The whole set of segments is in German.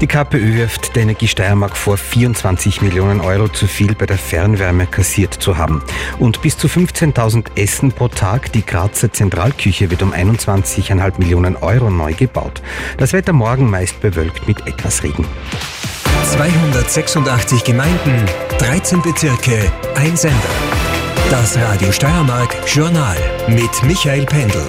Die KPÖ wirft der Energie Steiermark vor, 24 Millionen Euro zu viel bei der Fernwärme kassiert zu haben. Und bis zu 15.000 Essen pro Tag. Die Grazer Zentralküche wird um 21,5 Millionen Euro neu gebaut. Das Wetter morgen meist bewölkt mit etwas Regen. 286 Gemeinden, 13 Bezirke, ein Sender. Das Radio Steiermark Journal mit Michael Pendel.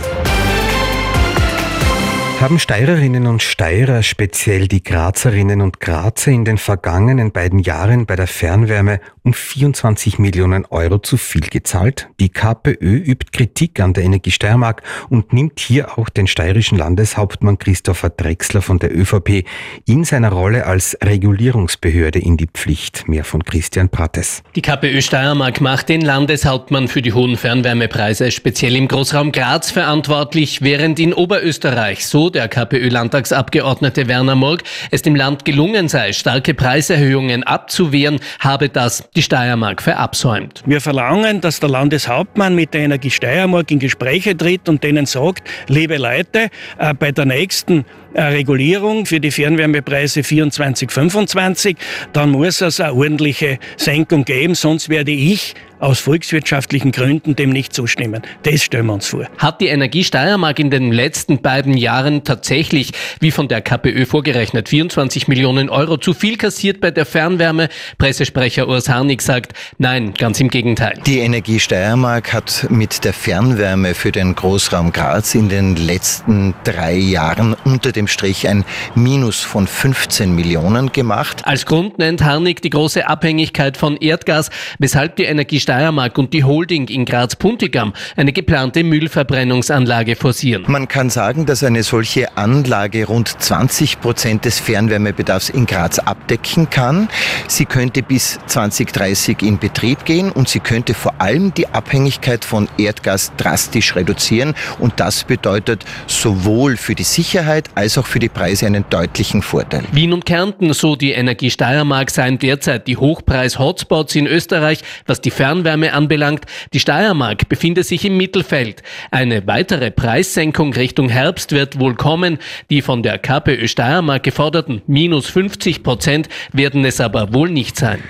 Haben Steirerinnen und Steirer, speziell die Grazerinnen und Grazer, in den vergangenen beiden Jahren bei der Fernwärme um 24 Millionen Euro zu viel gezahlt? Die KPÖ übt Kritik an der Energie Steiermark und nimmt hier auch den steirischen Landeshauptmann Christopher Drexler von der ÖVP in seiner Rolle als Regulierungsbehörde in die Pflicht. Mehr von Christian Prates. Die KPÖ Steiermark macht den Landeshauptmann für die hohen Fernwärmepreise speziell im Großraum Graz verantwortlich, während in Oberösterreich so der KPÖ-Landtagsabgeordnete Werner Murg, es dem Land gelungen sei, starke Preiserhöhungen abzuwehren, habe das die Steiermark verabsäumt. Wir verlangen, dass der Landeshauptmann mit der Energie Steiermark in Gespräche tritt und denen sagt, liebe Leute, äh, bei der nächsten äh, Regulierung für die Fernwärmepreise 24, 25, dann muss es eine ordentliche Senkung geben, sonst werde ich aus volkswirtschaftlichen Gründen dem nicht zustimmen. Das stellen wir uns vor. Hat die Energie Steiermark in den letzten beiden Jahren tatsächlich, wie von der KPÖ vorgerechnet, 24 Millionen Euro zu viel kassiert bei der Fernwärme? Pressesprecher Urs Harnik sagt, nein, ganz im Gegenteil. Die Energie Steiermark hat mit der Fernwärme für den Großraum Graz in den letzten drei Jahren unter dem Strich ein Minus von 15 Millionen gemacht. Als Grund nennt Harnik die große Abhängigkeit von Erdgas, weshalb die Energie Steiermark und die Holding in Graz-Puntigam eine geplante Müllverbrennungsanlage forcieren. Man kann sagen, dass eine solche Anlage rund 20 Prozent des Fernwärmebedarfs in Graz abdecken kann. Sie könnte bis 2030 in Betrieb gehen und sie könnte vor allem die Abhängigkeit von Erdgas drastisch reduzieren. Und das bedeutet sowohl für die Sicherheit als auch für die Preise einen deutlichen Vorteil. Wien und Kärnten, so die Energie Steiermark, seien derzeit die Hochpreis-Hotspots in Österreich, was die Fern Fernwärme anbelangt, die Steiermark befindet sich im Mittelfeld. Eine weitere Preissenkung Richtung Herbst wird wohl kommen. Die von der KPÖ Steiermark geforderten minus 50 Prozent werden es aber wohl nicht sein.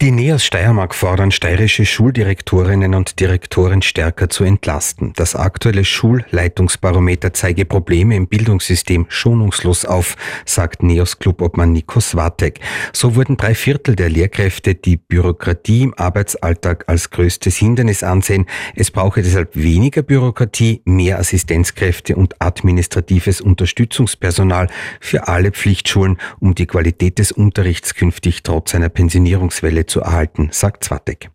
Die NEOS Steiermark fordern steirische Schuldirektorinnen und Direktoren stärker zu entlasten. Das aktuelle Schulleitungsbarometer zeige Probleme im Bildungssystem schonungslos auf, sagt NEOS Clubobmann Nico Swatek. So wurden drei Viertel der Lehrkräfte die Bürokratie im Arbeitsalltag als größtes Hindernis ansehen. Es brauche deshalb weniger Bürokratie, mehr Assistenzkräfte und administratives Unterstützungspersonal für alle Pflichtschulen, um die Qualität des Unterrichts künftig trotz einer Pensionierungswelle zu erhalten, sagt Zwatek.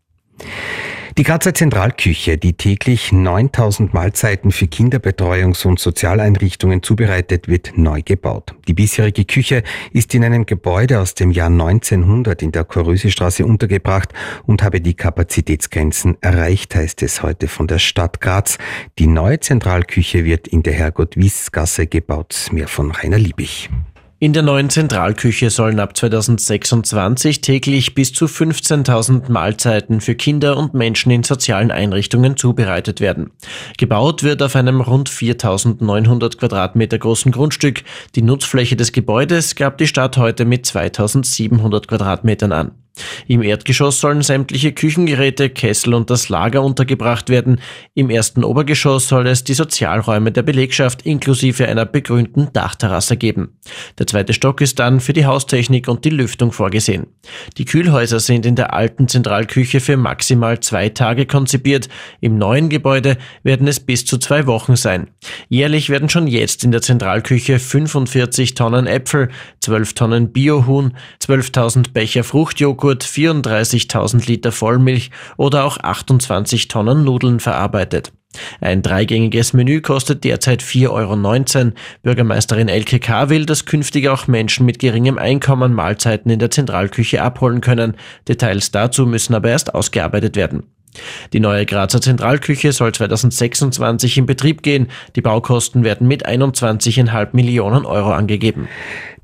Die Grazer Zentralküche, die täglich 9000 Mahlzeiten für Kinderbetreuungs- und Sozialeinrichtungen zubereitet, wird neu gebaut. Die bisherige Küche ist in einem Gebäude aus dem Jahr 1900 in der Korösestraße untergebracht und habe die Kapazitätsgrenzen erreicht, heißt es heute von der Stadt Graz. Die neue Zentralküche wird in der Herrgott-Wies-Gasse gebaut. Mehr von Rainer Liebig. In der neuen Zentralküche sollen ab 2026 täglich bis zu 15.000 Mahlzeiten für Kinder und Menschen in sozialen Einrichtungen zubereitet werden. Gebaut wird auf einem rund 4.900 Quadratmeter großen Grundstück. Die Nutzfläche des Gebäudes gab die Stadt heute mit 2.700 Quadratmetern an. Im Erdgeschoss sollen sämtliche Küchengeräte, Kessel und das Lager untergebracht werden. Im ersten Obergeschoss soll es die Sozialräume der Belegschaft inklusive einer begrünten Dachterrasse geben. Der zweite Stock ist dann für die Haustechnik und die Lüftung vorgesehen. Die Kühlhäuser sind in der alten Zentralküche für maximal zwei Tage konzipiert. Im neuen Gebäude werden es bis zu zwei Wochen sein. Jährlich werden schon jetzt in der Zentralküche 45 Tonnen Äpfel, 12 Tonnen Biohuhn, 12.000 Becher Fruchtjoghurt, Joghurt 34.000 Liter Vollmilch oder auch 28 Tonnen Nudeln verarbeitet. Ein dreigängiges Menü kostet derzeit 4,19 Euro. Bürgermeisterin Elke K. will, dass künftig auch Menschen mit geringem Einkommen Mahlzeiten in der Zentralküche abholen können. Details dazu müssen aber erst ausgearbeitet werden. Die neue Grazer Zentralküche soll 2026 in Betrieb gehen. Die Baukosten werden mit 21,5 Millionen Euro angegeben.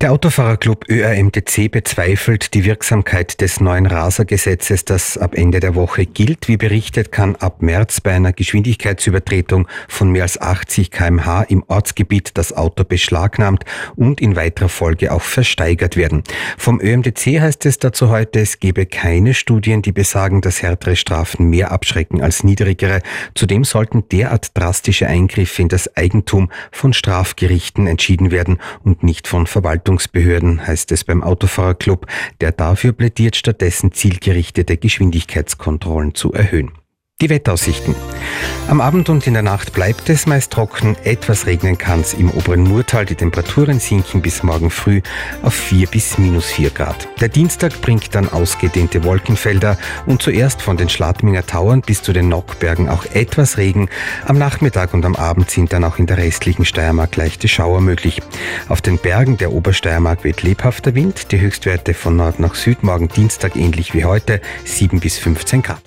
Der Autofahrerclub ÖRMTC bezweifelt die Wirksamkeit des neuen Rasergesetzes, das ab Ende der Woche gilt. Wie berichtet, kann ab März bei einer Geschwindigkeitsübertretung von mehr als 80 kmh im Ortsgebiet das Auto beschlagnahmt und in weiterer Folge auch versteigert werden. Vom ÖMTC heißt es dazu heute, es gebe keine Studien, die besagen, dass härtere Strafen mehr abschrecken als niedrigere. Zudem sollten derart drastische Eingriffe in das Eigentum von Strafgerichten entschieden werden und nicht von Verwaltungen. Verwaltungsbehörden, heißt es beim Autofahrerclub, der dafür plädiert, stattdessen zielgerichtete Geschwindigkeitskontrollen zu erhöhen. Die Wettaussichten. Am Abend und in der Nacht bleibt es meist trocken, etwas regnen kann es im oberen Murtal. Die Temperaturen sinken bis morgen früh auf 4 bis minus 4 Grad. Der Dienstag bringt dann ausgedehnte Wolkenfelder und zuerst von den Schladminger Tauern bis zu den Nockbergen auch etwas Regen. Am Nachmittag und am Abend sind dann auch in der restlichen Steiermark leichte Schauer möglich. Auf den Bergen der Obersteiermark weht lebhafter Wind, die Höchstwerte von Nord nach Süd morgen Dienstag ähnlich wie heute 7 bis 15 Grad.